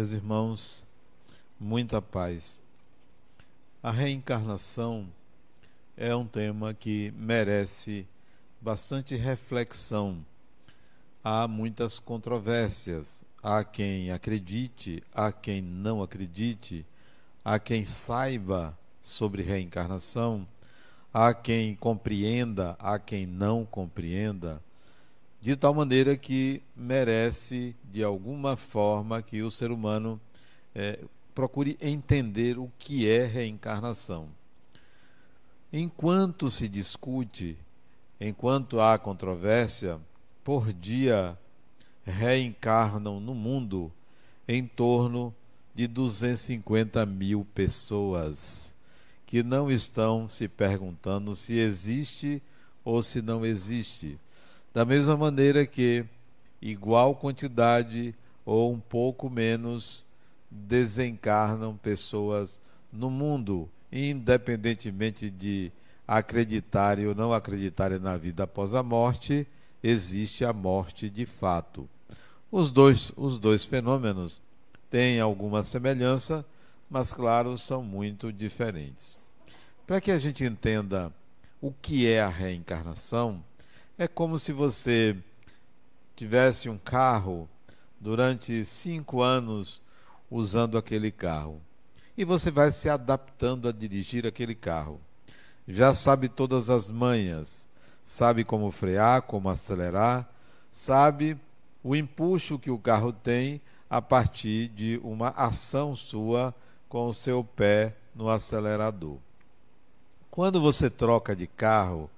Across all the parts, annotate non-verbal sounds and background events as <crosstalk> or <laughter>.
Meus irmãos, muita paz. A reencarnação é um tema que merece bastante reflexão. Há muitas controvérsias. Há quem acredite, há quem não acredite, há quem saiba sobre reencarnação, há quem compreenda, há quem não compreenda de tal maneira que merece, de alguma forma, que o ser humano é, procure entender o que é reencarnação. Enquanto se discute, enquanto há controvérsia, por dia reencarnam no mundo em torno de 250 mil pessoas que não estão se perguntando se existe ou se não existe da mesma maneira que igual quantidade ou um pouco menos desencarnam pessoas no mundo, independentemente de acreditarem ou não acreditarem na vida após a morte, existe a morte de fato. Os dois, os dois fenômenos têm alguma semelhança, mas, claro, são muito diferentes. Para que a gente entenda o que é a reencarnação, é como se você tivesse um carro durante cinco anos usando aquele carro. E você vai se adaptando a dirigir aquele carro. Já sabe todas as manhas, sabe como frear, como acelerar, sabe o empuxo que o carro tem a partir de uma ação sua com o seu pé no acelerador. Quando você troca de carro,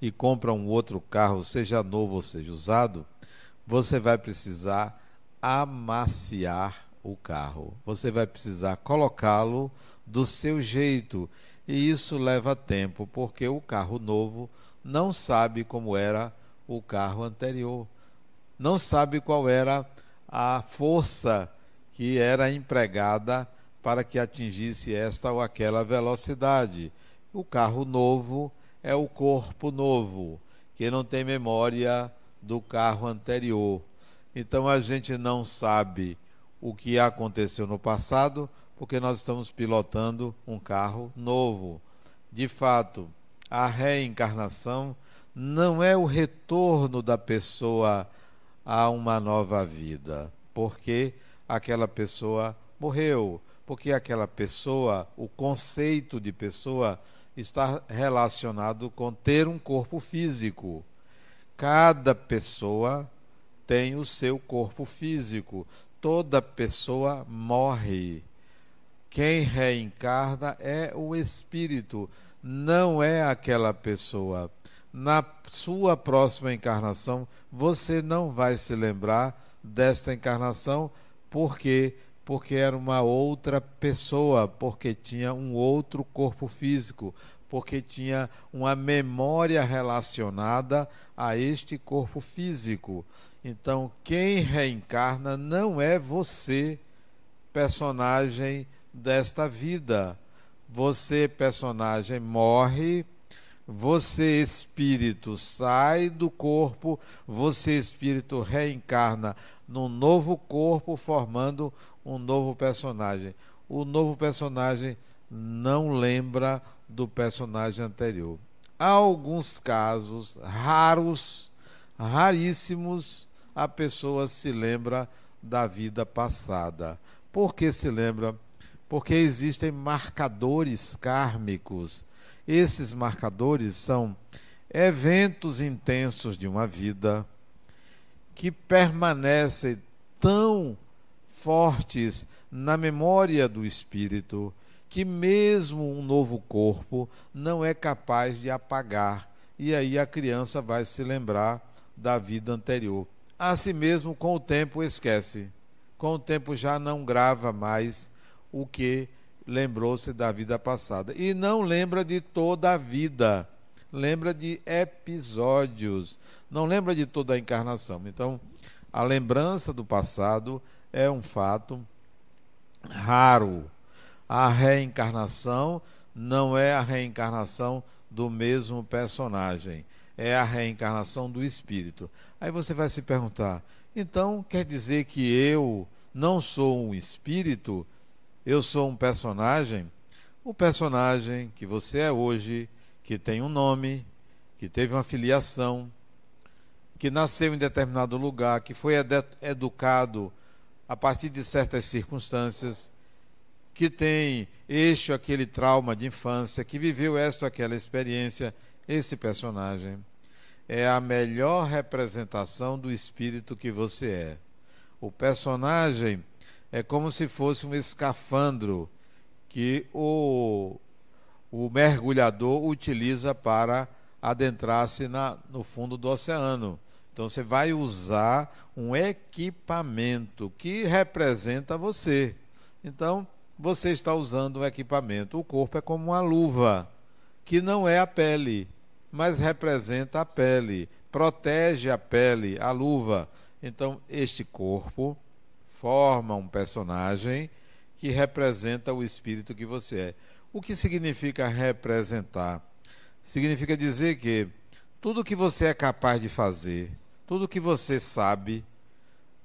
e compra um outro carro, seja novo ou seja usado, você vai precisar amaciar o carro. Você vai precisar colocá-lo do seu jeito. E isso leva tempo, porque o carro novo não sabe como era o carro anterior. Não sabe qual era a força que era empregada para que atingisse esta ou aquela velocidade. O carro novo é o corpo novo, que não tem memória do carro anterior. Então a gente não sabe o que aconteceu no passado, porque nós estamos pilotando um carro novo. De fato, a reencarnação não é o retorno da pessoa a uma nova vida, porque aquela pessoa morreu, porque aquela pessoa, o conceito de pessoa está relacionado com ter um corpo físico. Cada pessoa tem o seu corpo físico. Toda pessoa morre. Quem reencarna é o espírito, não é aquela pessoa. Na sua próxima encarnação, você não vai se lembrar desta encarnação, porque porque era uma outra pessoa, porque tinha um outro corpo físico, porque tinha uma memória relacionada a este corpo físico. Então, quem reencarna não é você, personagem desta vida. Você, personagem, morre você, espírito, sai do corpo, você, espírito, reencarna num novo corpo, formando um novo personagem. O novo personagem não lembra do personagem anterior. Há alguns casos raros, raríssimos, a pessoa se lembra da vida passada. Por que se lembra? Porque existem marcadores kármicos esses marcadores são eventos intensos de uma vida que permanecem tão fortes na memória do espírito que mesmo um novo corpo não é capaz de apagar. E aí a criança vai se lembrar da vida anterior. Assim mesmo, com o tempo, esquece. Com o tempo já não grava mais o que lembrou-se da vida passada. E não lembra de toda a vida, lembra de episódios, não lembra de toda a encarnação. Então, a lembrança do passado é um fato raro. A reencarnação não é a reencarnação do mesmo personagem, é a reencarnação do espírito. Aí você vai se perguntar: então quer dizer que eu não sou um espírito, eu sou um personagem. O personagem que você é hoje, que tem um nome, que teve uma filiação, que nasceu em determinado lugar, que foi educado a partir de certas circunstâncias, que tem este ou aquele trauma de infância, que viveu esta ou aquela experiência, esse personagem é a melhor representação do espírito que você é. O personagem é como se fosse um escafandro que o, o mergulhador utiliza para adentrar-se no fundo do oceano. Então você vai usar um equipamento que representa você. Então você está usando um equipamento. O corpo é como uma luva, que não é a pele, mas representa a pele, protege a pele, a luva. Então este corpo forma um personagem que representa o espírito que você é. O que significa representar? Significa dizer que tudo que você é capaz de fazer, tudo que você sabe,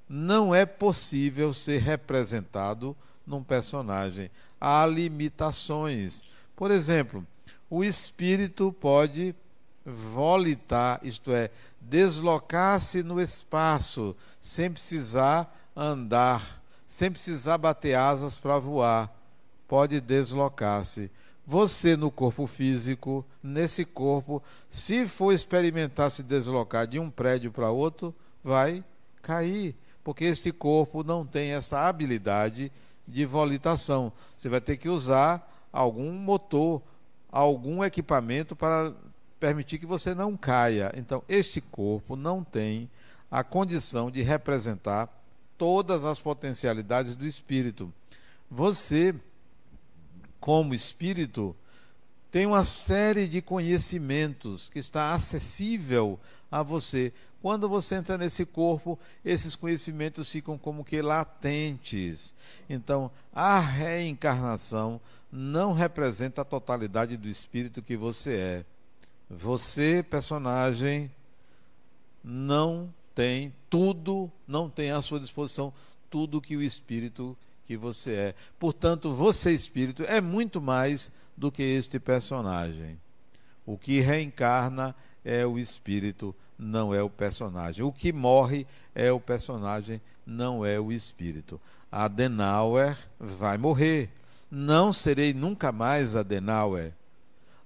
não é possível ser representado num personagem. Há limitações. Por exemplo, o espírito pode volitar, isto é, deslocar-se no espaço, sem precisar andar, sem precisar bater asas para voar. Pode deslocar-se. Você, no corpo físico, nesse corpo, se for experimentar se deslocar de um prédio para outro, vai cair, porque este corpo não tem essa habilidade de volitação. Você vai ter que usar algum motor, algum equipamento para permitir que você não caia. Então, este corpo não tem a condição de representar todas as potencialidades do espírito. Você como espírito, tem uma série de conhecimentos que está acessível a você. Quando você entra nesse corpo, esses conhecimentos ficam como que latentes. Então, a reencarnação não representa a totalidade do espírito que você é. Você, personagem, não tem tudo, não tem à sua disposição tudo que o espírito que você é. Portanto, você, espírito, é muito mais do que este personagem. O que reencarna é o espírito, não é o personagem. O que morre é o personagem, não é o espírito. Adenauer vai morrer. Não serei nunca mais Adenauer.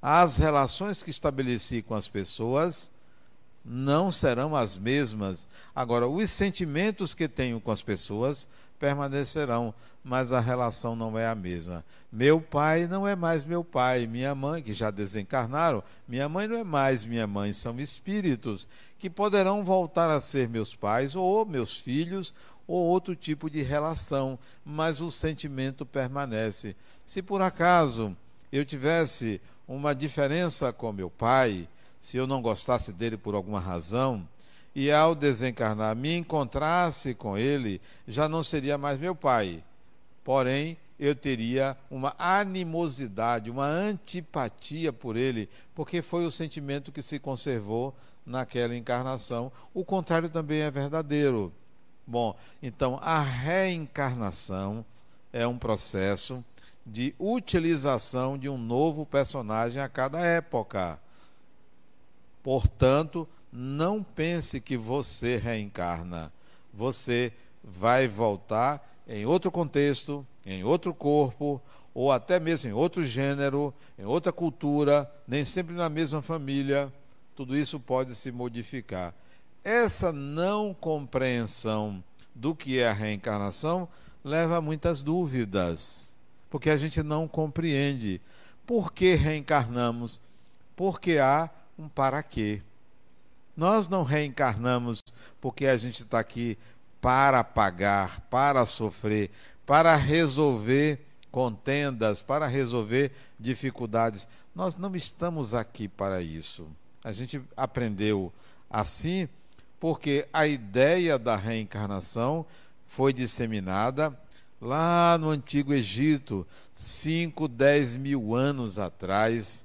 As relações que estabeleci com as pessoas não serão as mesmas. Agora, os sentimentos que tenho com as pessoas permanecerão, mas a relação não é a mesma. Meu pai não é mais meu pai, minha mãe, que já desencarnaram, minha mãe não é mais minha mãe, são espíritos que poderão voltar a ser meus pais ou meus filhos ou outro tipo de relação, mas o sentimento permanece. Se por acaso eu tivesse uma diferença com meu pai, se eu não gostasse dele por alguma razão, e ao desencarnar me encontrasse com ele, já não seria mais meu pai. Porém, eu teria uma animosidade, uma antipatia por ele, porque foi o sentimento que se conservou naquela encarnação. O contrário também é verdadeiro. Bom, então a reencarnação é um processo de utilização de um novo personagem a cada época. Portanto, não pense que você reencarna. Você vai voltar em outro contexto, em outro corpo, ou até mesmo em outro gênero, em outra cultura, nem sempre na mesma família. Tudo isso pode se modificar. Essa não compreensão do que é a reencarnação leva a muitas dúvidas, porque a gente não compreende por que reencarnamos, porque há um para quê. Nós não reencarnamos porque a gente está aqui para pagar, para sofrer, para resolver contendas, para resolver dificuldades. Nós não estamos aqui para isso. A gente aprendeu assim porque a ideia da reencarnação foi disseminada lá no Antigo Egito, 5, 10 mil anos atrás,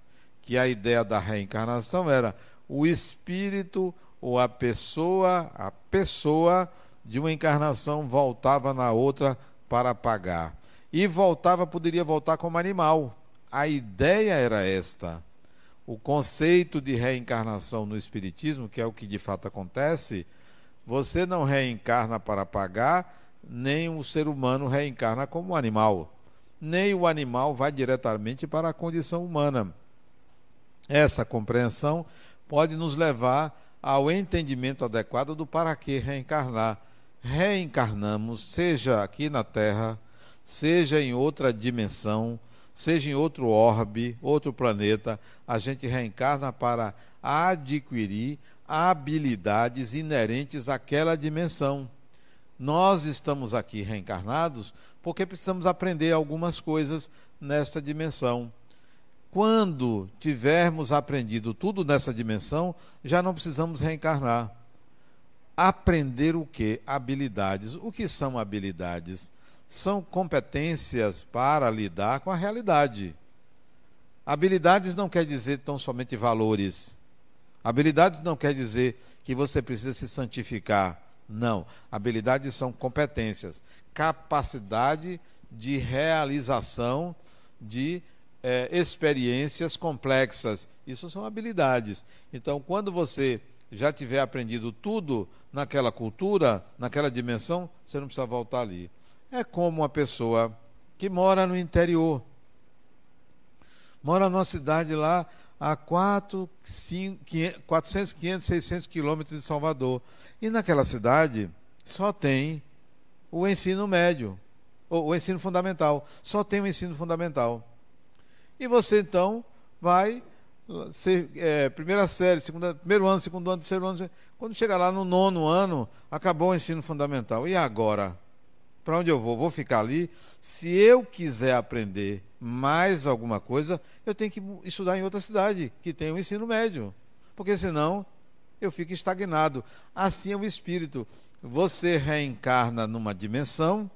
que a ideia da reencarnação era o espírito ou a pessoa, a pessoa de uma encarnação voltava na outra para pagar. E voltava, poderia voltar como animal. A ideia era esta. O conceito de reencarnação no Espiritismo, que é o que de fato acontece, você não reencarna para pagar, nem o ser humano reencarna como animal. Nem o animal vai diretamente para a condição humana. Essa compreensão pode nos levar ao entendimento adequado do para que reencarnar. Reencarnamos, seja aqui na Terra, seja em outra dimensão, seja em outro orbe, outro planeta, a gente reencarna para adquirir habilidades inerentes àquela dimensão. Nós estamos aqui reencarnados porque precisamos aprender algumas coisas nesta dimensão. Quando tivermos aprendido tudo nessa dimensão, já não precisamos reencarnar. Aprender o que? Habilidades. O que são habilidades? São competências para lidar com a realidade. Habilidades não quer dizer tão somente valores. Habilidades não quer dizer que você precisa se santificar. Não. Habilidades são competências, capacidade de realização de é, experiências complexas. Isso são habilidades. Então, quando você já tiver aprendido tudo naquela cultura, naquela dimensão, você não precisa voltar ali. É como uma pessoa que mora no interior. Mora numa cidade lá a 4, 5, 400, 500, 600 quilômetros de Salvador. E naquela cidade só tem o ensino médio, ou o ensino fundamental. Só tem o ensino fundamental. E você então vai ser é, primeira série, segunda, primeiro ano, segundo ano, terceiro ano. Quando chegar lá no nono ano, acabou o ensino fundamental. E agora? Para onde eu vou? Vou ficar ali? Se eu quiser aprender mais alguma coisa, eu tenho que estudar em outra cidade que tem o ensino médio. Porque senão eu fico estagnado. Assim é o espírito. Você reencarna numa dimensão,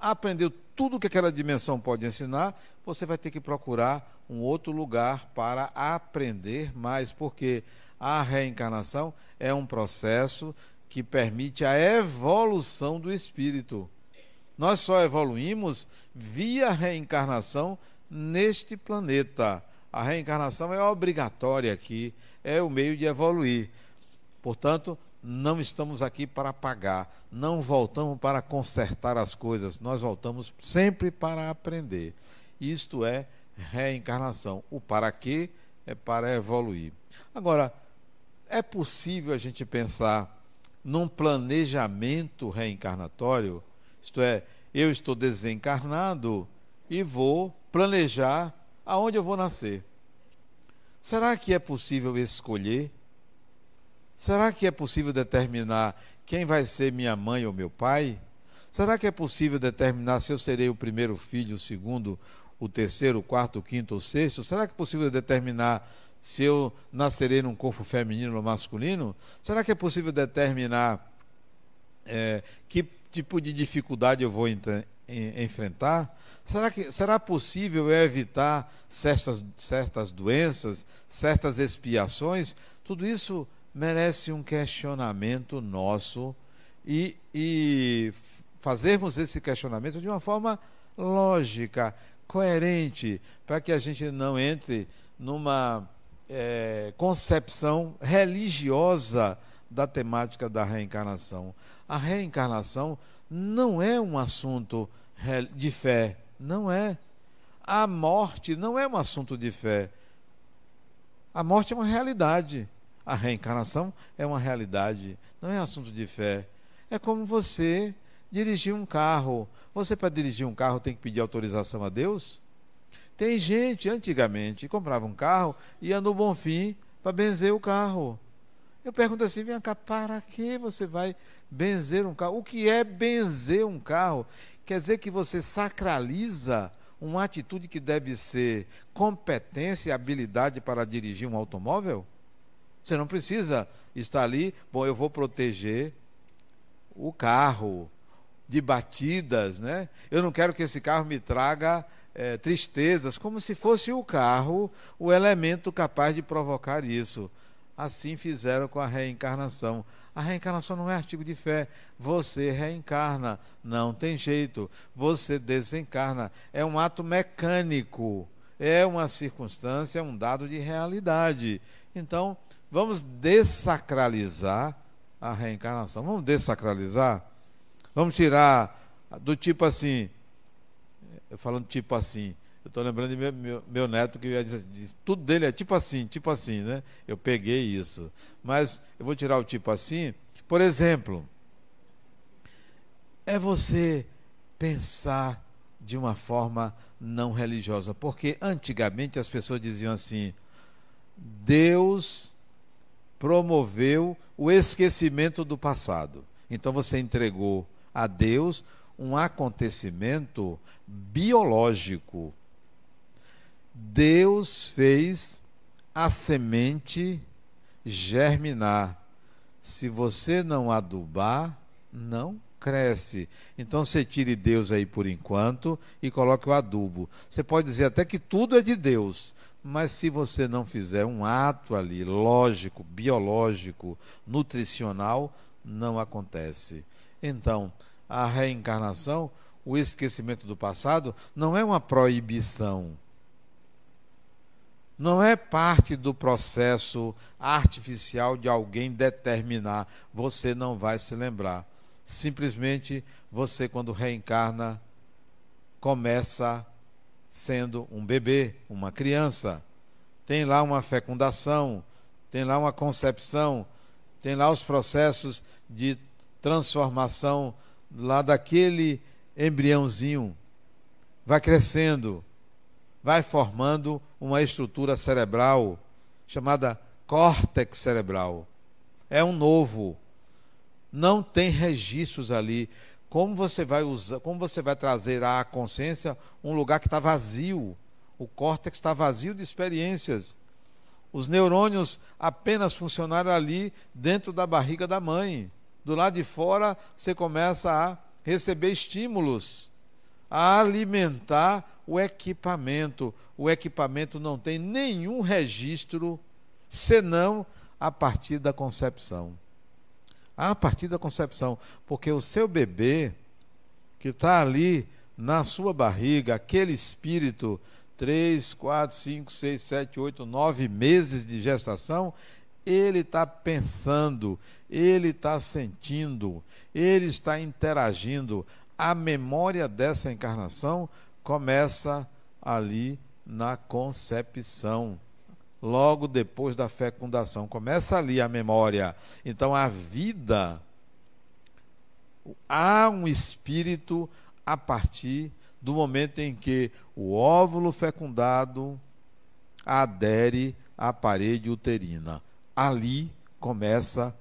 aprendeu tudo que aquela dimensão pode ensinar, você vai ter que procurar um outro lugar para aprender mais, porque a reencarnação é um processo que permite a evolução do espírito. Nós só evoluímos via reencarnação neste planeta. A reencarnação é obrigatória aqui, é o meio de evoluir. Portanto, não estamos aqui para pagar, não voltamos para consertar as coisas, nós voltamos sempre para aprender. Isto é reencarnação. O para quê é para evoluir. Agora, é possível a gente pensar num planejamento reencarnatório? Isto é, eu estou desencarnado e vou planejar aonde eu vou nascer. Será que é possível escolher? Será que é possível determinar quem vai ser minha mãe ou meu pai? Será que é possível determinar se eu serei o primeiro filho, o segundo, o terceiro, o quarto, o quinto ou sexto? Será que é possível determinar se eu nascerei num corpo feminino ou masculino? Será que é possível determinar é, que tipo de dificuldade eu vou enfrentar? Será, que, será possível evitar certas, certas doenças, certas expiações? Tudo isso merece um questionamento nosso e, e fazermos esse questionamento de uma forma lógica, coerente, para que a gente não entre numa é, concepção religiosa da temática da reencarnação. A reencarnação não é um assunto de fé, não é. A morte não é um assunto de fé. A morte é uma realidade. A reencarnação é uma realidade, não é assunto de fé. É como você dirigir um carro. Você, para dirigir um carro, tem que pedir autorização a Deus? Tem gente, antigamente, que comprava um carro e ia no Bonfim para benzer o carro. Eu pergunto assim: vem cá, para que você vai benzer um carro? O que é benzer um carro? Quer dizer que você sacraliza uma atitude que deve ser competência e habilidade para dirigir um automóvel? Você não precisa estar ali, bom, eu vou proteger o carro de batidas, né? Eu não quero que esse carro me traga é, tristezas, como se fosse o carro o elemento capaz de provocar isso. assim fizeram com a reencarnação. A reencarnação não é artigo de fé. Você reencarna, não tem jeito. Você desencarna. É um ato mecânico, é uma circunstância, é um dado de realidade. Então, vamos desacralizar a reencarnação. Vamos desacralizar? Vamos tirar do tipo assim, eu falando tipo assim, eu estou lembrando de meu, meu, meu, neto que diz, tudo dele é tipo assim, tipo assim, né? Eu peguei isso. Mas eu vou tirar o tipo assim. Por exemplo, é você pensar de uma forma não religiosa. Porque antigamente as pessoas diziam assim: Deus promoveu o esquecimento do passado. Então você entregou a Deus um acontecimento biológico. Deus fez a semente germinar. Se você não adubar, não cresce. Então você tire Deus aí por enquanto e coloque o adubo. Você pode dizer até que tudo é de Deus, mas se você não fizer um ato ali lógico, biológico, nutricional, não acontece. Então, a reencarnação, o esquecimento do passado, não é uma proibição. Não é parte do processo artificial de alguém determinar. Você não vai se lembrar. Simplesmente você, quando reencarna, começa sendo um bebê, uma criança. Tem lá uma fecundação, tem lá uma concepção, tem lá os processos de transformação lá daquele embriãozinho, vai crescendo, vai formando uma estrutura cerebral chamada córtex cerebral. É um novo. Não tem registros ali. Como você vai usar, como você vai trazer à consciência um lugar que está vazio? O córtex está vazio de experiências. Os neurônios apenas funcionaram ali dentro da barriga da mãe. Do lado de fora, você começa a receber estímulos, a alimentar o equipamento. O equipamento não tem nenhum registro senão a partir da concepção. A partir da concepção. Porque o seu bebê, que está ali na sua barriga, aquele espírito, três, quatro, cinco, seis, sete, oito, nove meses de gestação, ele está pensando, ele está sentindo, ele está interagindo. A memória dessa encarnação começa ali na concepção, logo depois da fecundação. Começa ali a memória. Então a vida há um espírito a partir do momento em que o óvulo fecundado adere à parede uterina ali começa a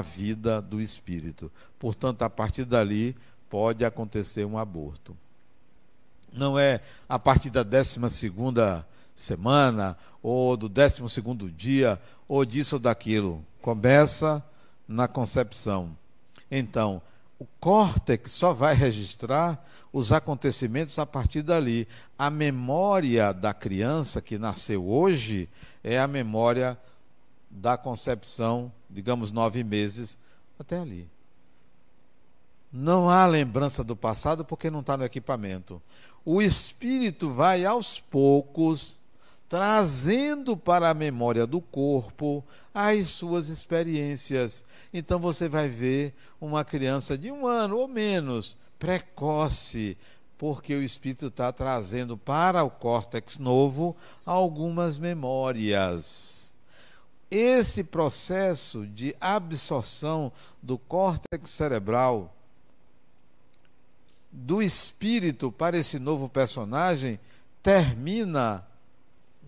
vida do espírito. Portanto, a partir dali pode acontecer um aborto. Não é a partir da 12 semana, ou do 12 dia, ou disso ou daquilo. Começa na concepção. Então, o córtex só vai registrar os acontecimentos a partir dali. A memória da criança que nasceu hoje é a memória da concepção, digamos, nove meses, até ali. Não há lembrança do passado porque não está no equipamento. O espírito vai aos poucos trazendo para a memória do corpo as suas experiências. Então você vai ver uma criança de um ano ou menos, precoce, porque o espírito está trazendo para o córtex novo algumas memórias esse processo de absorção do córtex cerebral do espírito para esse novo personagem termina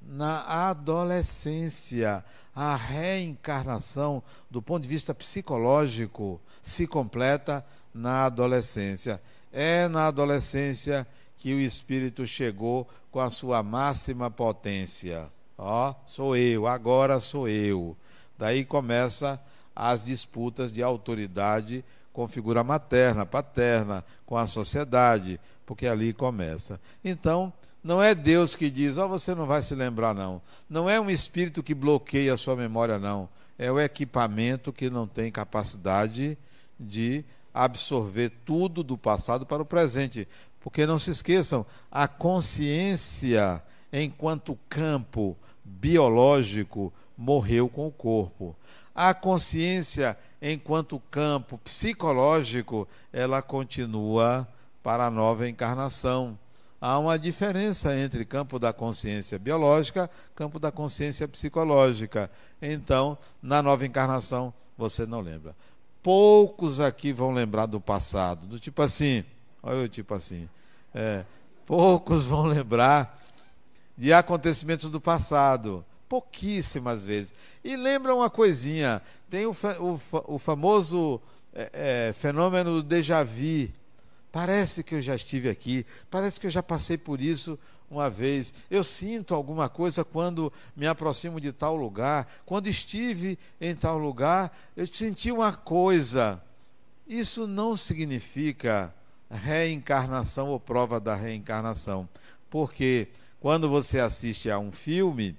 na adolescência. A reencarnação, do ponto de vista psicológico, se completa na adolescência. É na adolescência que o espírito chegou com a sua máxima potência. Ó, sou eu, agora sou eu. Daí começa as disputas de autoridade com figura materna, paterna, com a sociedade, porque ali começa. Então, não é Deus que diz, ó, oh, você não vai se lembrar, não. Não é um espírito que bloqueia a sua memória, não. é o equipamento que não tem capacidade de absorver tudo do passado para o presente. Porque não se esqueçam, a consciência, enquanto campo biológico, morreu com o corpo. A consciência, enquanto campo psicológico, ela continua para a nova encarnação. Há uma diferença entre campo da consciência biológica campo da consciência psicológica. Então, na nova encarnação, você não lembra. Poucos aqui vão lembrar do passado, do tipo assim, olha o tipo assim. É, poucos vão lembrar de acontecimentos do passado pouquíssimas vezes. E lembra uma coisinha: tem o, o, o famoso é, é, fenômeno do déjà vu. Parece que eu já estive aqui, parece que eu já passei por isso uma vez. Eu sinto alguma coisa quando me aproximo de tal lugar. Quando estive em tal lugar, eu senti uma coisa. Isso não significa reencarnação ou prova da reencarnação. Porque quando você assiste a um filme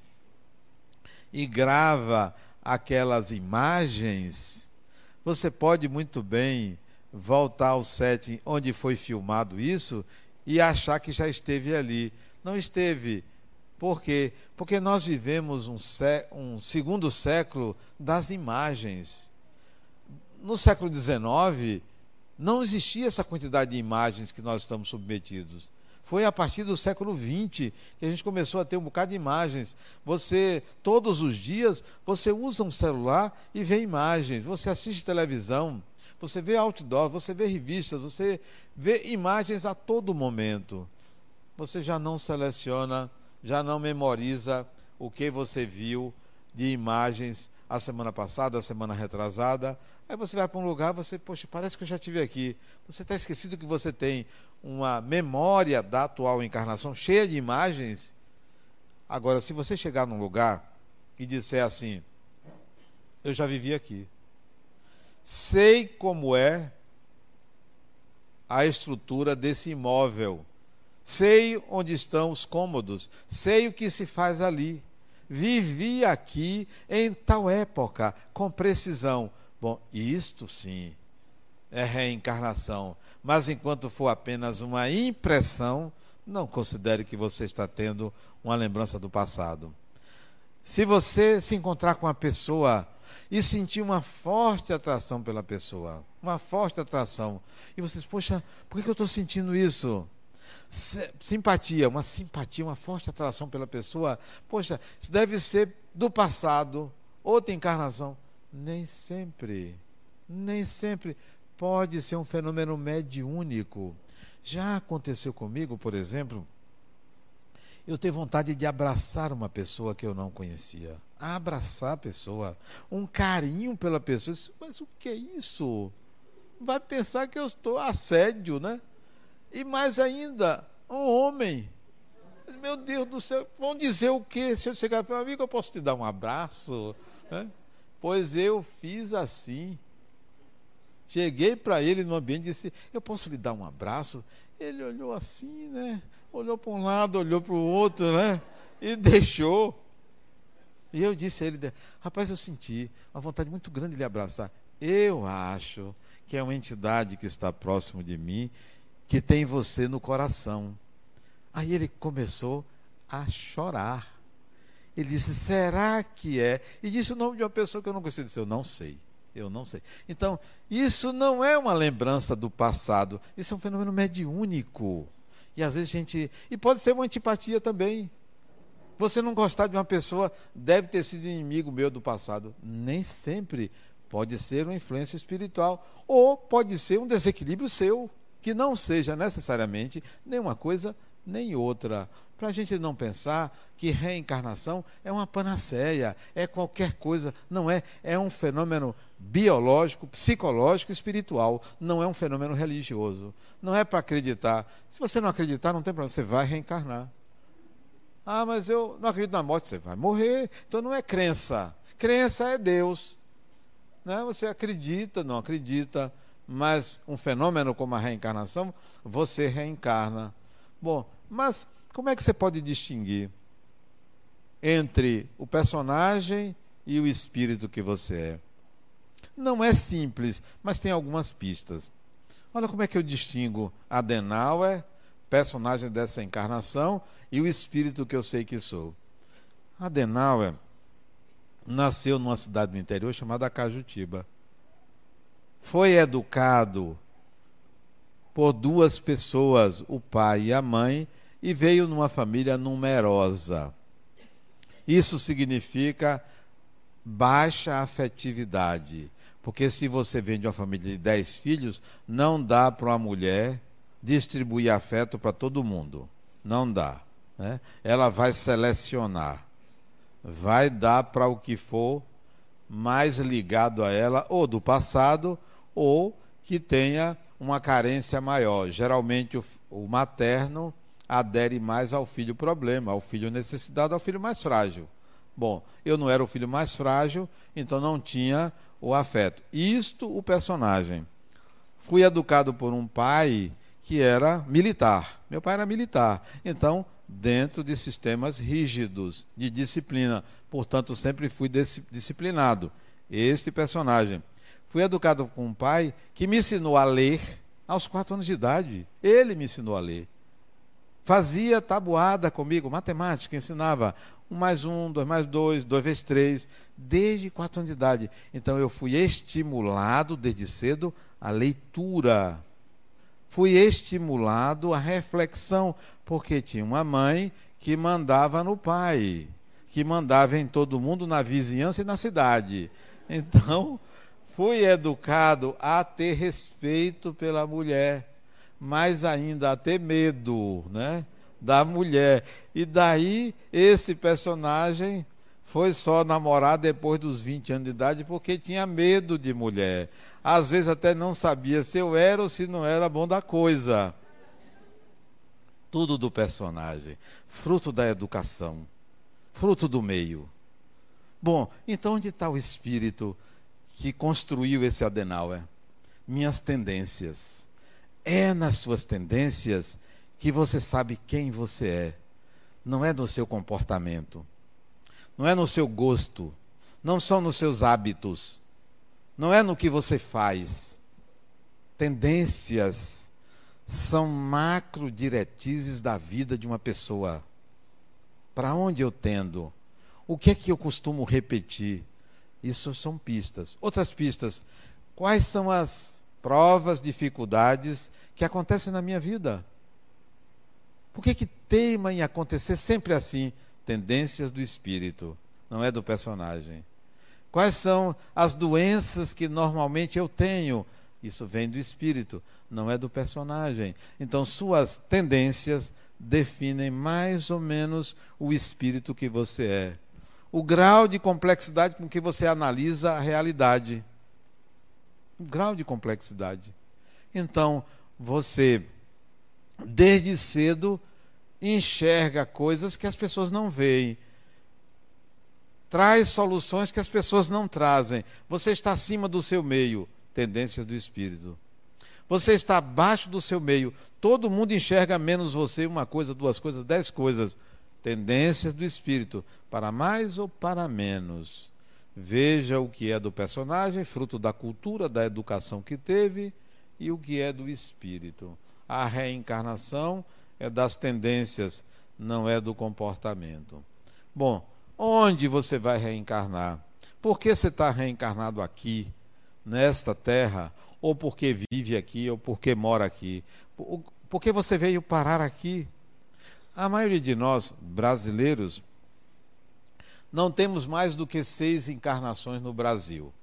e grava aquelas imagens, você pode muito bem voltar ao set onde foi filmado isso e achar que já esteve ali. Não esteve. Por quê? Porque nós vivemos um, sé um segundo século das imagens. No século XIX, não existia essa quantidade de imagens que nós estamos submetidos. Foi a partir do século XX que a gente começou a ter um bocado de imagens. Você, todos os dias, você usa um celular e vê imagens. Você assiste televisão você vê outdoor, você vê revistas, você vê imagens a todo momento. Você já não seleciona, já não memoriza o que você viu de imagens a semana passada, a semana retrasada. Aí você vai para um lugar, você, poxa, parece que eu já estive aqui. Você está esquecido que você tem uma memória da atual encarnação cheia de imagens. Agora, se você chegar num lugar e disser assim, eu já vivi aqui. Sei como é a estrutura desse imóvel. Sei onde estão os cômodos. Sei o que se faz ali. Vivi aqui em tal época, com precisão. Bom, isto sim é reencarnação. Mas enquanto for apenas uma impressão, não considere que você está tendo uma lembrança do passado. Se você se encontrar com uma pessoa e sentir uma forte atração pela pessoa. Uma forte atração. E vocês, poxa, por que eu estou sentindo isso? Simpatia, uma simpatia, uma forte atração pela pessoa. Poxa, isso deve ser do passado, outra encarnação. Nem sempre. Nem sempre. Pode ser um fenômeno mediúnico. Já aconteceu comigo, por exemplo, eu ter vontade de abraçar uma pessoa que eu não conhecia abraçar a pessoa, um carinho pela pessoa. Mas o que é isso? Vai pensar que eu estou assédio, né? E mais ainda, um homem. Meu Deus do céu, vão dizer o quê? Se eu chegar para meu amigo, eu posso te dar um abraço? Né? Pois eu fiz assim. Cheguei para ele no ambiente e disse: Eu posso lhe dar um abraço? Ele olhou assim, né? Olhou para um lado, olhou para o outro, né? E <laughs> deixou. E eu disse a ele: Rapaz, eu senti uma vontade muito grande de lhe abraçar. Eu acho que é uma entidade que está próximo de mim, que tem você no coração. Aí ele começou a chorar. Ele disse: Será que é? E disse o nome de uma pessoa que eu não conhecia. Eu disse: Eu não sei. Eu não sei. Então, isso não é uma lembrança do passado. Isso é um fenômeno mediúnico. E às vezes a gente. E pode ser uma antipatia também. Você não gostar de uma pessoa deve ter sido inimigo meu do passado. Nem sempre pode ser uma influência espiritual. Ou pode ser um desequilíbrio seu, que não seja necessariamente nem uma coisa nem outra. Para a gente não pensar que reencarnação é uma panaceia, é qualquer coisa. Não é. É um fenômeno biológico, psicológico, espiritual. Não é um fenômeno religioso. Não é para acreditar. Se você não acreditar, não tem problema. Você vai reencarnar. Ah, mas eu não acredito na morte. Você vai morrer. Então não é crença. Crença é Deus. Né? Você acredita, não acredita, mas um fenômeno como a reencarnação, você reencarna. Bom, mas como é que você pode distinguir entre o personagem e o espírito que você é. Não é simples, mas tem algumas pistas. Olha como é que eu distingo Adenauer, personagem dessa encarnação, e o espírito que eu sei que sou. Adenauer nasceu numa cidade do interior chamada Cajutiba. Foi educado por duas pessoas, o pai e a mãe, e veio numa família numerosa. Isso significa baixa afetividade. Porque se você vem de uma família de dez filhos, não dá para uma mulher distribuir afeto para todo mundo. Não dá. Né? Ela vai selecionar. Vai dar para o que for mais ligado a ela, ou do passado, ou que tenha uma carência maior. Geralmente o, o materno adere mais ao filho problema, ao filho necessitado, ao filho mais frágil. Bom, eu não era o filho mais frágil, então não tinha o afeto. Isto o personagem. Fui educado por um pai que era militar. Meu pai era militar. Então, dentro de sistemas rígidos de disciplina, portanto, sempre fui disciplinado. Este personagem. Fui educado com um pai que me ensinou a ler aos quatro anos de idade. Ele me ensinou a ler fazia tabuada comigo, matemática, ensinava um mais um, dois mais dois, dois vezes três, desde quatro anos de idade. Então eu fui estimulado desde cedo à leitura. Fui estimulado à reflexão, porque tinha uma mãe que mandava no pai, que mandava em todo mundo, na vizinhança e na cidade. Então, fui educado a ter respeito pela mulher mais ainda a ter medo né, da mulher. E daí esse personagem foi só namorar depois dos 20 anos de idade porque tinha medo de mulher. Às vezes até não sabia se eu era ou se não era bom da coisa. Tudo do personagem, fruto da educação, fruto do meio. Bom, então onde está o espírito que construiu esse Adenauer? Minhas tendências é nas suas tendências que você sabe quem você é. Não é no seu comportamento. Não é no seu gosto. Não são nos seus hábitos. Não é no que você faz. Tendências são macro diretrizes da vida de uma pessoa. Para onde eu tendo? O que é que eu costumo repetir? Isso são pistas. Outras pistas. Quais são as provas, dificuldades que acontecem na minha vida. Por que, que teima em acontecer sempre assim? Tendências do espírito, não é do personagem. Quais são as doenças que normalmente eu tenho? Isso vem do espírito, não é do personagem. Então, suas tendências definem mais ou menos o espírito que você é. O grau de complexidade com que você analisa a realidade um grau de complexidade. Então, você, desde cedo, enxerga coisas que as pessoas não veem. Traz soluções que as pessoas não trazem. Você está acima do seu meio, tendências do espírito. Você está abaixo do seu meio. Todo mundo enxerga menos você uma coisa, duas coisas, dez coisas. Tendências do espírito, para mais ou para menos. Veja o que é do personagem, fruto da cultura, da educação que teve, e o que é do espírito. A reencarnação é das tendências, não é do comportamento. Bom, onde você vai reencarnar? Por que você está reencarnado aqui, nesta terra? Ou porque vive aqui, ou porque mora aqui? Por que você veio parar aqui? A maioria de nós, brasileiros, não temos mais do que seis encarnações no Brasil.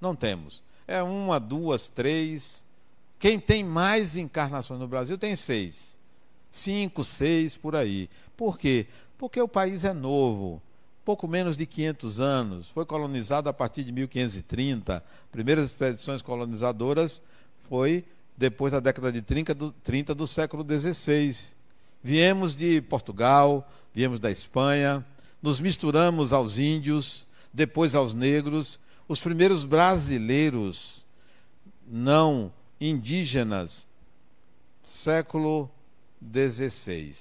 Não temos. É uma, duas, três. Quem tem mais encarnações no Brasil tem seis. Cinco, seis, por aí. Por quê? Porque o país é novo. Pouco menos de 500 anos. Foi colonizado a partir de 1530. Primeiras expedições colonizadoras foi depois da década de 30 do, 30 do século XVI. Viemos de Portugal, viemos da Espanha, nos misturamos aos índios, depois aos negros. Os primeiros brasileiros não indígenas, século XVI.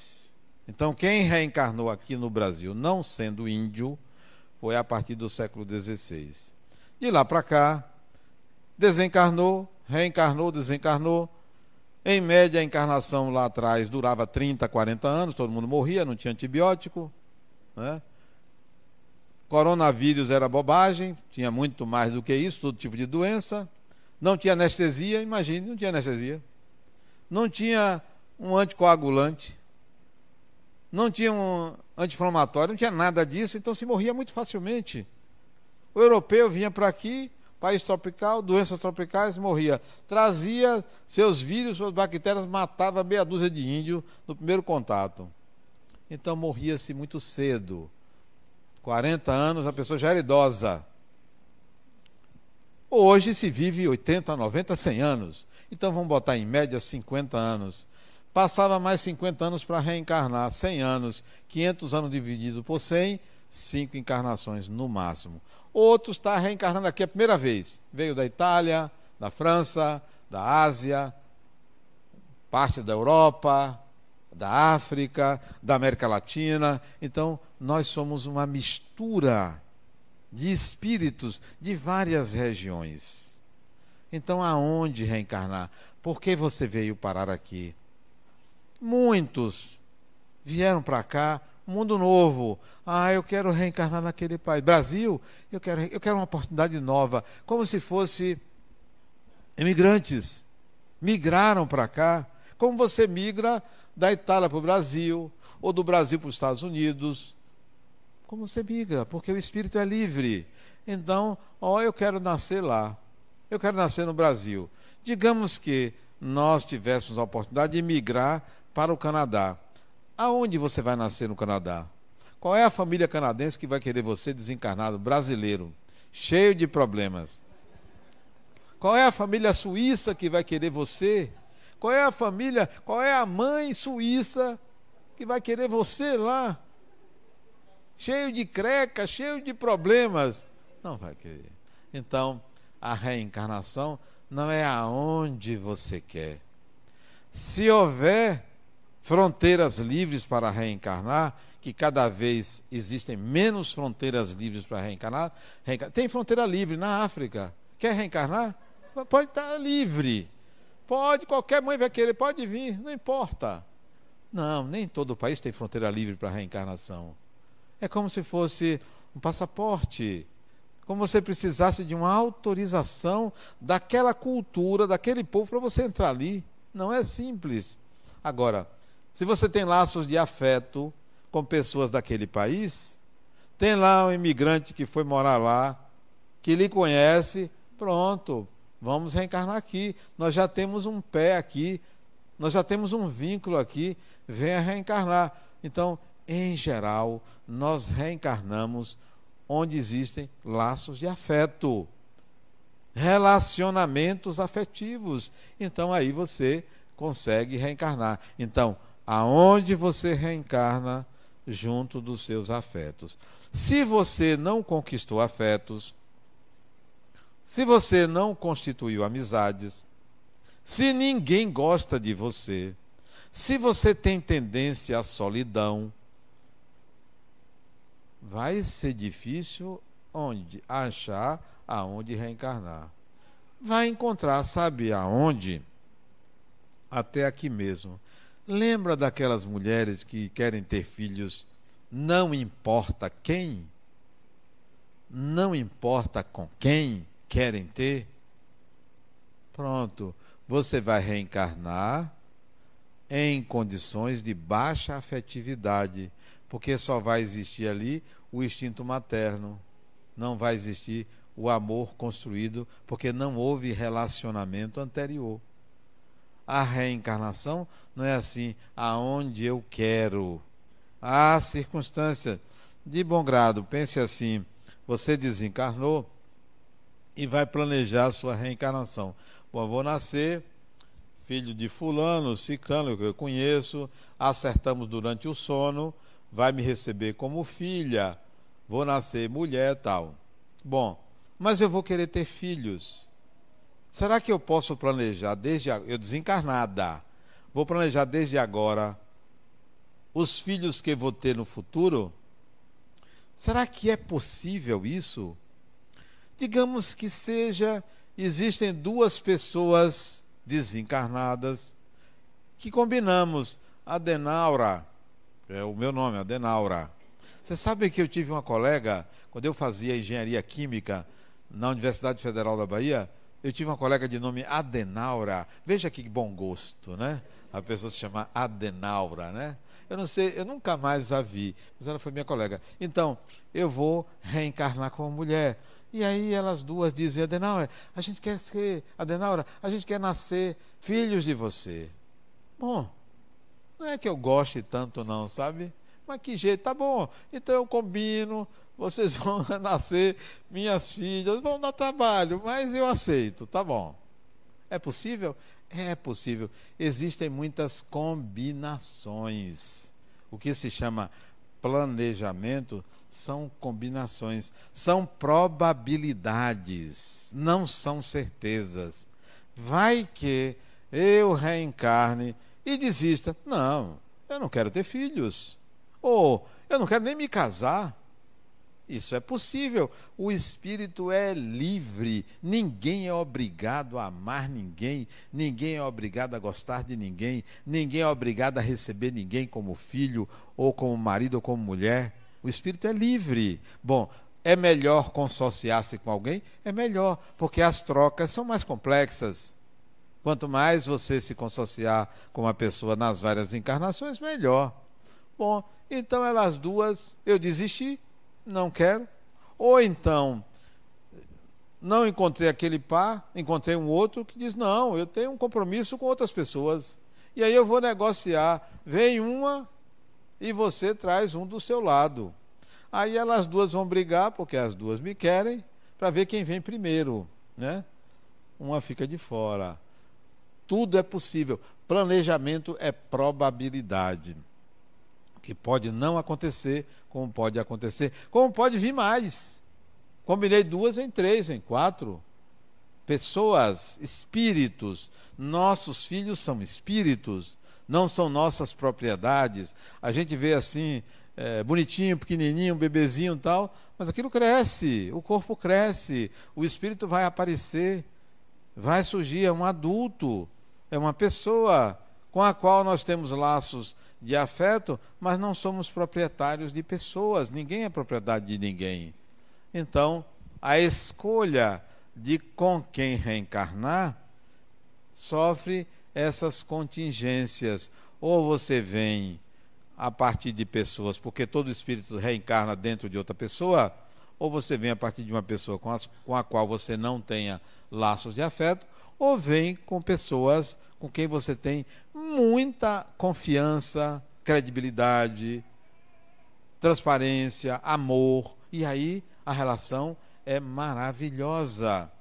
Então, quem reencarnou aqui no Brasil, não sendo índio, foi a partir do século XVI. De lá para cá, desencarnou, reencarnou, desencarnou. Em média, a encarnação lá atrás durava 30, 40 anos, todo mundo morria, não tinha antibiótico. Né? Coronavírus era bobagem, tinha muito mais do que isso, todo tipo de doença. Não tinha anestesia, imagine, não tinha anestesia. Não tinha um anticoagulante. Não tinha um anti-inflamatório, não tinha nada disso, então se morria muito facilmente. O europeu vinha para aqui, país tropical, doenças tropicais, morria. Trazia seus vírus, suas bactérias, matava meia dúzia de índio no primeiro contato. Então morria-se muito cedo. 40 anos, a pessoa já era idosa. Hoje se vive 80, 90, 100 anos. Então vamos botar em média 50 anos. Passava mais 50 anos para reencarnar, 100 anos, 500 anos dividido por 100, 5 encarnações no máximo. Outro está reencarnando aqui a primeira vez. Veio da Itália, da França, da Ásia, parte da Europa, da África, da América Latina. Então, nós somos uma mistura de espíritos de várias regiões. Então, aonde reencarnar? Por que você veio parar aqui? Muitos vieram para cá, mundo novo. Ah, eu quero reencarnar naquele país. Brasil, eu quero, eu quero uma oportunidade nova. Como se fosse imigrantes. Migraram para cá. Como você migra da Itália para o Brasil, ou do Brasil para os Estados Unidos. Como você migra, porque o espírito é livre. Então, ó, eu quero nascer lá. Eu quero nascer no Brasil. Digamos que nós tivéssemos a oportunidade de migrar para o Canadá. Aonde você vai nascer no Canadá? Qual é a família canadense que vai querer você desencarnado, brasileiro, cheio de problemas? Qual é a família suíça que vai querer você? Qual é a família, qual é a mãe suíça que vai querer você lá? Cheio de creca, cheio de problemas. Não vai querer. Então, a reencarnação não é aonde você quer. Se houver fronteiras livres para reencarnar, que cada vez existem menos fronteiras livres para reencarnar. Tem fronteira livre na África. Quer reencarnar? Pode estar livre. Pode, qualquer mãe vai querer, pode vir, não importa. Não, nem todo país tem fronteira livre para reencarnação. É como se fosse um passaporte. Como você precisasse de uma autorização daquela cultura, daquele povo, para você entrar ali. Não é simples. Agora, se você tem laços de afeto com pessoas daquele país, tem lá um imigrante que foi morar lá, que lhe conhece, pronto, vamos reencarnar aqui. Nós já temos um pé aqui, nós já temos um vínculo aqui, venha reencarnar. Então, em geral, nós reencarnamos onde existem laços de afeto, relacionamentos afetivos. Então, aí você consegue reencarnar. Então, aonde você reencarna junto dos seus afetos. Se você não conquistou afetos, se você não constituiu amizades, se ninguém gosta de você, se você tem tendência à solidão, vai ser difícil onde achar aonde reencarnar. Vai encontrar, sabe aonde? Até aqui mesmo. Lembra daquelas mulheres que querem ter filhos, não importa quem? Não importa com quem querem ter? Pronto, você vai reencarnar em condições de baixa afetividade, porque só vai existir ali o instinto materno, não vai existir o amor construído, porque não houve relacionamento anterior. A reencarnação não é assim, aonde eu quero. Há circunstâncias de bom grado. Pense assim: você desencarnou e vai planejar a sua reencarnação. Bom, vou nascer filho de fulano, ciclano, que eu conheço, acertamos durante o sono, vai me receber como filha, vou nascer mulher tal. Bom, mas eu vou querer ter filhos. Será que eu posso planejar desde a, eu desencarnada? Vou planejar desde agora os filhos que vou ter no futuro? Será que é possível isso? Digamos que seja, existem duas pessoas desencarnadas que combinamos. Adenaura, é o meu nome, Adenaura. Você sabe que eu tive uma colega, quando eu fazia engenharia química na Universidade Federal da Bahia, eu tive uma colega de nome Adenaura. Veja que bom gosto, né? A pessoa se chama Adenaura, né? Eu não sei, eu nunca mais a vi, mas ela foi minha colega. Então, eu vou reencarnar como mulher. E aí elas duas dizem, Adenaura, a gente quer ser, Adenaura, a gente quer nascer filhos de você. Bom, não é que eu goste tanto não, sabe? Mas que jeito, tá bom. Então eu combino, vocês <laughs> vão nascer minhas filhas, vão dar trabalho, mas eu aceito, tá bom. É possível? É possível. Existem muitas combinações. O que se chama planejamento são combinações, são probabilidades, não são certezas. Vai que eu reencarne e desista. Não, eu não quero ter filhos. Ou eu não quero nem me casar. Isso é possível. O espírito é livre. Ninguém é obrigado a amar ninguém. Ninguém é obrigado a gostar de ninguém. Ninguém é obrigado a receber ninguém como filho, ou como marido, ou como mulher. O espírito é livre. Bom, é melhor consociar-se com alguém? É melhor, porque as trocas são mais complexas. Quanto mais você se consociar com uma pessoa nas várias encarnações, melhor. Bom, então elas duas, eu desisti não quero. Ou então, não encontrei aquele par, encontrei um outro que diz: não, eu tenho um compromisso com outras pessoas. E aí eu vou negociar. Vem uma e você traz um do seu lado. Aí elas duas vão brigar, porque as duas me querem, para ver quem vem primeiro. Né? Uma fica de fora. Tudo é possível. Planejamento é probabilidade que pode não acontecer, como pode acontecer, como pode vir mais. Combinei duas em três, em quatro. Pessoas, espíritos. Nossos filhos são espíritos, não são nossas propriedades. A gente vê assim, é, bonitinho, pequenininho, bebezinho tal, mas aquilo cresce, o corpo cresce, o espírito vai aparecer, vai surgir, é um adulto, é uma pessoa com a qual nós temos laços de afeto, mas não somos proprietários de pessoas, ninguém é propriedade de ninguém. Então, a escolha de com quem reencarnar sofre essas contingências. Ou você vem a partir de pessoas, porque todo espírito reencarna dentro de outra pessoa, ou você vem a partir de uma pessoa com, as, com a qual você não tenha laços de afeto, ou vem com pessoas com quem você tem muita confiança, credibilidade, transparência, amor. E aí a relação é maravilhosa.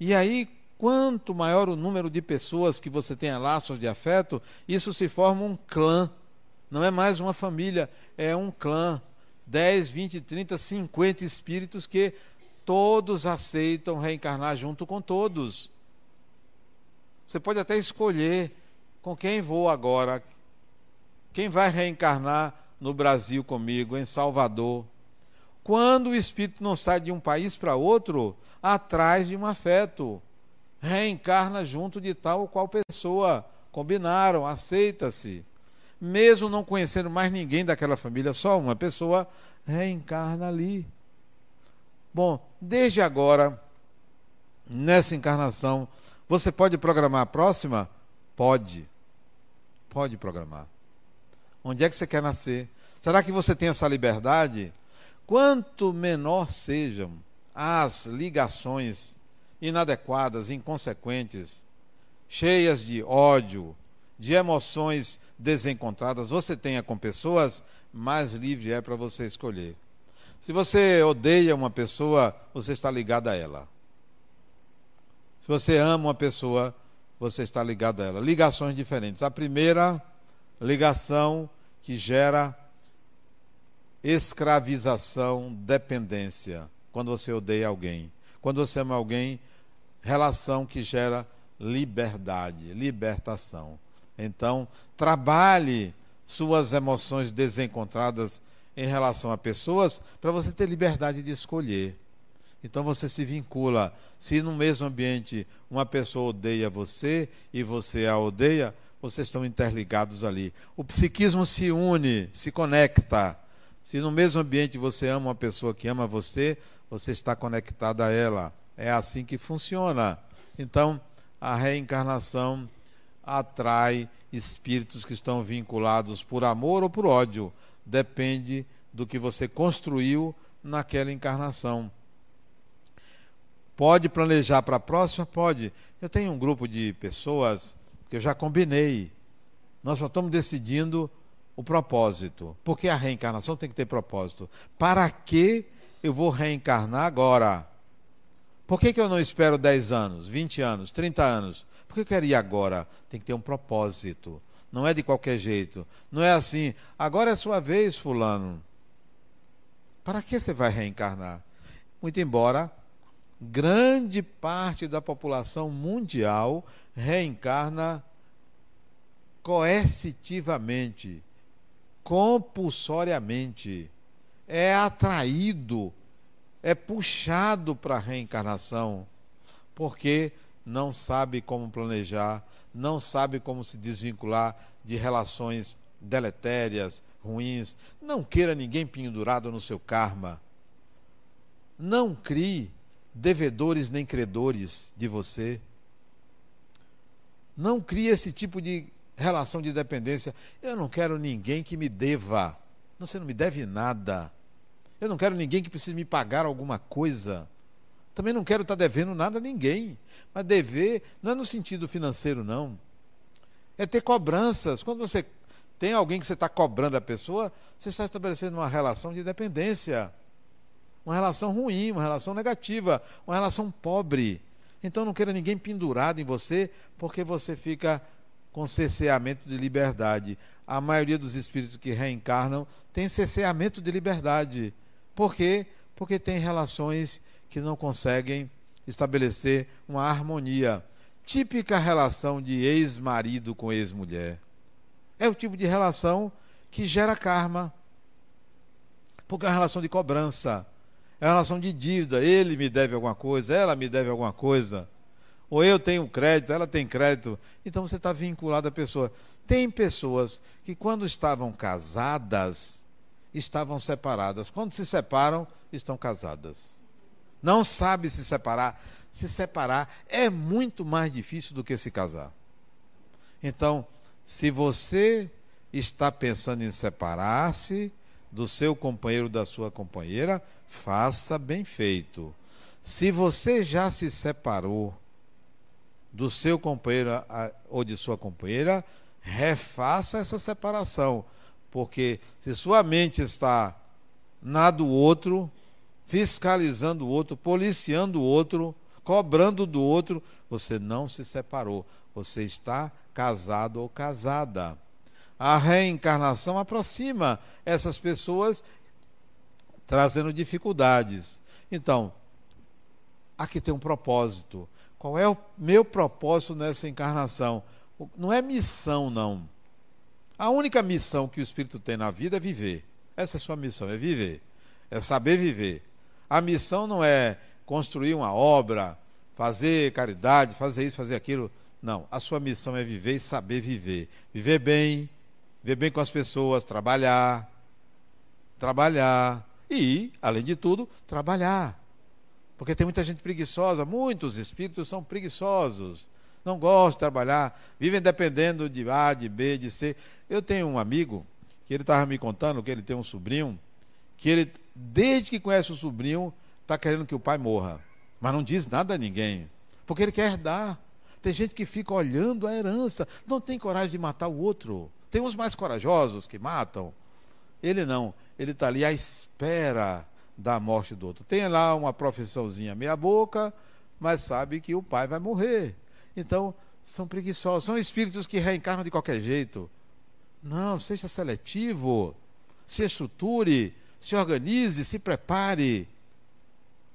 E aí, quanto maior o número de pessoas que você tenha laços de afeto, isso se forma um clã. Não é mais uma família, é um clã. 10, 20, 30, 50 espíritos que todos aceitam reencarnar junto com todos. Você pode até escolher com quem vou agora. Quem vai reencarnar no Brasil comigo, em Salvador? Quando o espírito não sai de um país para outro, atrás de um afeto. Reencarna junto de tal ou qual pessoa. Combinaram, aceita-se. Mesmo não conhecendo mais ninguém daquela família, só uma pessoa, reencarna ali. Bom, desde agora, nessa encarnação, você pode programar a próxima? Pode. Pode programar. Onde é que você quer nascer? Será que você tem essa liberdade? Quanto menor sejam as ligações inadequadas, inconsequentes, cheias de ódio, de emoções desencontradas, você tenha com pessoas, mais livre é para você escolher. Se você odeia uma pessoa, você está ligado a ela. Se você ama uma pessoa, você está ligado a ela. Ligações diferentes. A primeira ligação que gera escravização, dependência. Quando você odeia alguém. Quando você ama alguém, relação que gera liberdade, libertação. Então, trabalhe suas emoções desencontradas em relação a pessoas para você ter liberdade de escolher. Então você se vincula. Se no mesmo ambiente uma pessoa odeia você e você a odeia, vocês estão interligados ali. O psiquismo se une, se conecta. Se no mesmo ambiente você ama uma pessoa que ama você, você está conectado a ela. É assim que funciona. Então, a reencarnação atrai espíritos que estão vinculados por amor ou por ódio. Depende do que você construiu naquela encarnação. Pode planejar para a próxima? Pode. Eu tenho um grupo de pessoas que eu já combinei. Nós só estamos decidindo o propósito. Porque a reencarnação tem que ter propósito. Para que eu vou reencarnar agora? Por que, que eu não espero 10 anos, 20 anos, 30 anos? Por que eu quero ir agora? Tem que ter um propósito. Não é de qualquer jeito. Não é assim, agora é sua vez, Fulano. Para que você vai reencarnar? Muito embora grande parte da população mundial reencarna coercitivamente, compulsoriamente, é atraído, é puxado para a reencarnação, porque não sabe como planejar, não sabe como se desvincular de relações deletérias, ruins. Não queira ninguém pendurado no seu karma. Não crie devedores nem credores de você. Não crie esse tipo de relação de dependência. Eu não quero ninguém que me deva. Você não me deve nada. Eu não quero ninguém que precise me pagar alguma coisa. Também não quero estar devendo nada a ninguém. Mas dever não é no sentido financeiro, não. É ter cobranças. Quando você tem alguém que você está cobrando a pessoa, você está estabelecendo uma relação de dependência uma relação ruim, uma relação negativa, uma relação pobre. Então não queira ninguém pendurado em você, porque você fica com cerceamento de liberdade. A maioria dos espíritos que reencarnam tem cerceamento de liberdade. Por quê? Porque tem relações que não conseguem estabelecer uma harmonia. Típica relação de ex-marido com ex-mulher. É o tipo de relação que gera karma. Porque é uma relação de cobrança é uma relação de dívida. Ele me deve alguma coisa, ela me deve alguma coisa. Ou eu tenho crédito, ela tem crédito. Então você está vinculado à pessoa. Tem pessoas que, quando estavam casadas, estavam separadas. Quando se separam, estão casadas. Não sabe se separar. Se separar é muito mais difícil do que se casar. Então, se você está pensando em separar-se do seu companheiro, da sua companheira, faça bem feito. Se você já se separou do seu companheiro ou de sua companheira, refaça essa separação. Porque se sua mente está na do outro, fiscalizando o outro, policiando o outro, cobrando do outro, você não se separou. Você está casado ou casada. A reencarnação aproxima essas pessoas trazendo dificuldades. Então, aqui tem um propósito. Qual é o meu propósito nessa encarnação? Não é missão, não. A única missão que o Espírito tem na vida é viver. Essa é a sua missão, é viver. É saber viver. A missão não é construir uma obra, fazer caridade, fazer isso, fazer aquilo. Não. A sua missão é viver e saber viver. Viver bem, viver bem com as pessoas, trabalhar, trabalhar, e, além de tudo, trabalhar. Porque tem muita gente preguiçosa, muitos espíritos são preguiçosos, não gostam de trabalhar, vivem dependendo de A, de B, de C. Eu tenho um amigo que ele estava me contando que ele tem um sobrinho, que ele, desde que conhece o sobrinho, está querendo que o pai morra. Mas não diz nada a ninguém, porque ele quer herdar. Tem gente que fica olhando a herança, não tem coragem de matar o outro. Tem uns mais corajosos que matam. Ele não ele está ali à espera da morte do outro. Tem lá uma profissãozinha meia-boca, mas sabe que o pai vai morrer. Então, são preguiçosos, são espíritos que reencarnam de qualquer jeito. Não, seja seletivo, se estruture, se organize, se prepare,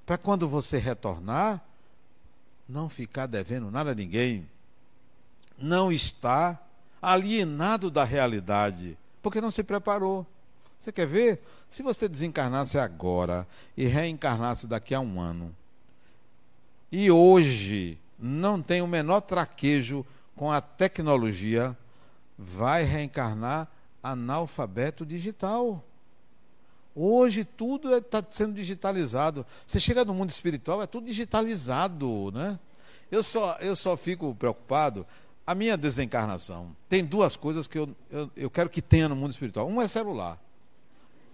para quando você retornar, não ficar devendo nada a ninguém, não estar alienado da realidade, porque não se preparou. Você quer ver? Se você desencarnasse agora e reencarnasse daqui a um ano, e hoje não tem o menor traquejo com a tecnologia, vai reencarnar analfabeto digital. Hoje tudo está é, sendo digitalizado. Você chega no mundo espiritual, é tudo digitalizado, né? Eu só, eu só fico preocupado. A minha desencarnação tem duas coisas que eu, eu, eu quero que tenha no mundo espiritual. Um é celular.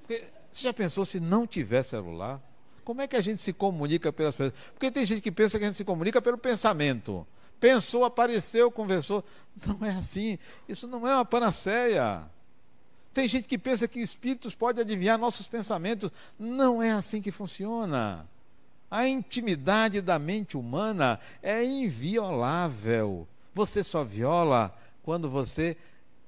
Porque, você já pensou se não tiver celular? Como é que a gente se comunica pelas pessoas? Porque tem gente que pensa que a gente se comunica pelo pensamento. Pensou, apareceu, conversou. Não é assim. Isso não é uma panaceia. Tem gente que pensa que espíritos podem adivinhar nossos pensamentos. Não é assim que funciona. A intimidade da mente humana é inviolável. Você só viola quando você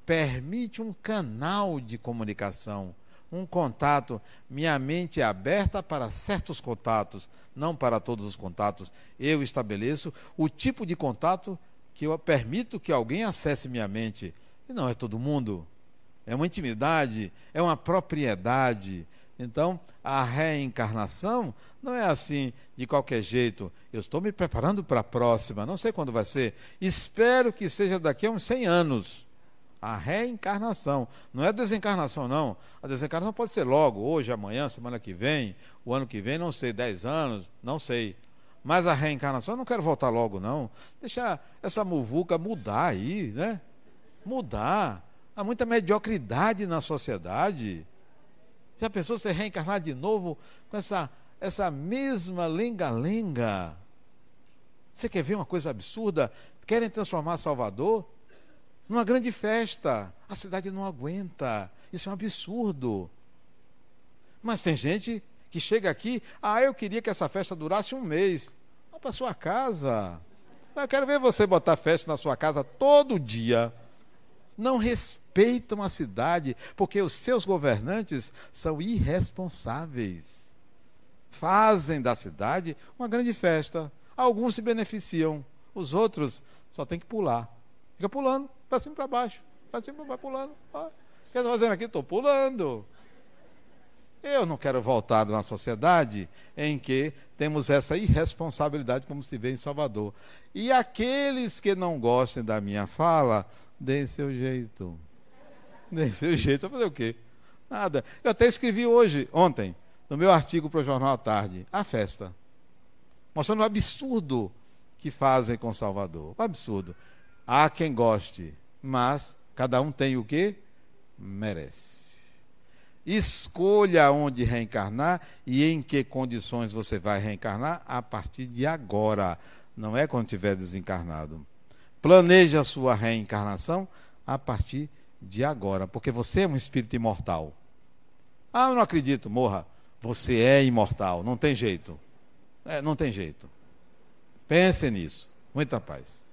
permite um canal de comunicação, um contato. Minha mente é aberta para certos contatos, não para todos os contatos. Eu estabeleço o tipo de contato que eu permito que alguém acesse minha mente. E não é todo mundo é uma intimidade, é uma propriedade. Então, a reencarnação não é assim de qualquer jeito. Eu estou me preparando para a próxima, não sei quando vai ser. Espero que seja daqui a uns 100 anos. A reencarnação. Não é desencarnação, não. A desencarnação pode ser logo, hoje, amanhã, semana que vem, o ano que vem, não sei, 10 anos, não sei. Mas a reencarnação, eu não quero voltar logo, não. Deixar essa muvuca mudar aí, né? Mudar. Há muita mediocridade na sociedade. Já pensou ser reencarnar de novo com essa, essa mesma lenga-lenga? Você quer ver uma coisa absurda? Querem transformar Salvador numa grande festa. A cidade não aguenta. Isso é um absurdo. Mas tem gente que chega aqui, ah, eu queria que essa festa durasse um mês. Vá para sua casa. Eu quero ver você botar festa na sua casa todo dia não respeitam a cidade, porque os seus governantes são irresponsáveis. Fazem da cidade uma grande festa. Alguns se beneficiam, os outros só tem que pular. Fica pulando, para cima e para baixo. Para cima, vai pulando. O que está fazendo aqui? Estou pulando. Eu não quero voltar numa sociedade em que temos essa irresponsabilidade, como se vê em Salvador. E aqueles que não gostem da minha fala, Dê seu jeito. Dê seu jeito. Vai fazer o quê? Nada. Eu até escrevi hoje, ontem, no meu artigo para o Jornal à Tarde, a festa. Mostrando o absurdo que fazem com Salvador. O absurdo. Há quem goste, mas cada um tem o que merece. Escolha onde reencarnar e em que condições você vai reencarnar a partir de agora. Não é quando tiver desencarnado. Planeje a sua reencarnação a partir de agora, porque você é um espírito imortal. Ah, eu não acredito, morra. Você é imortal, não tem jeito. É, não tem jeito. Pense nisso. Muita paz.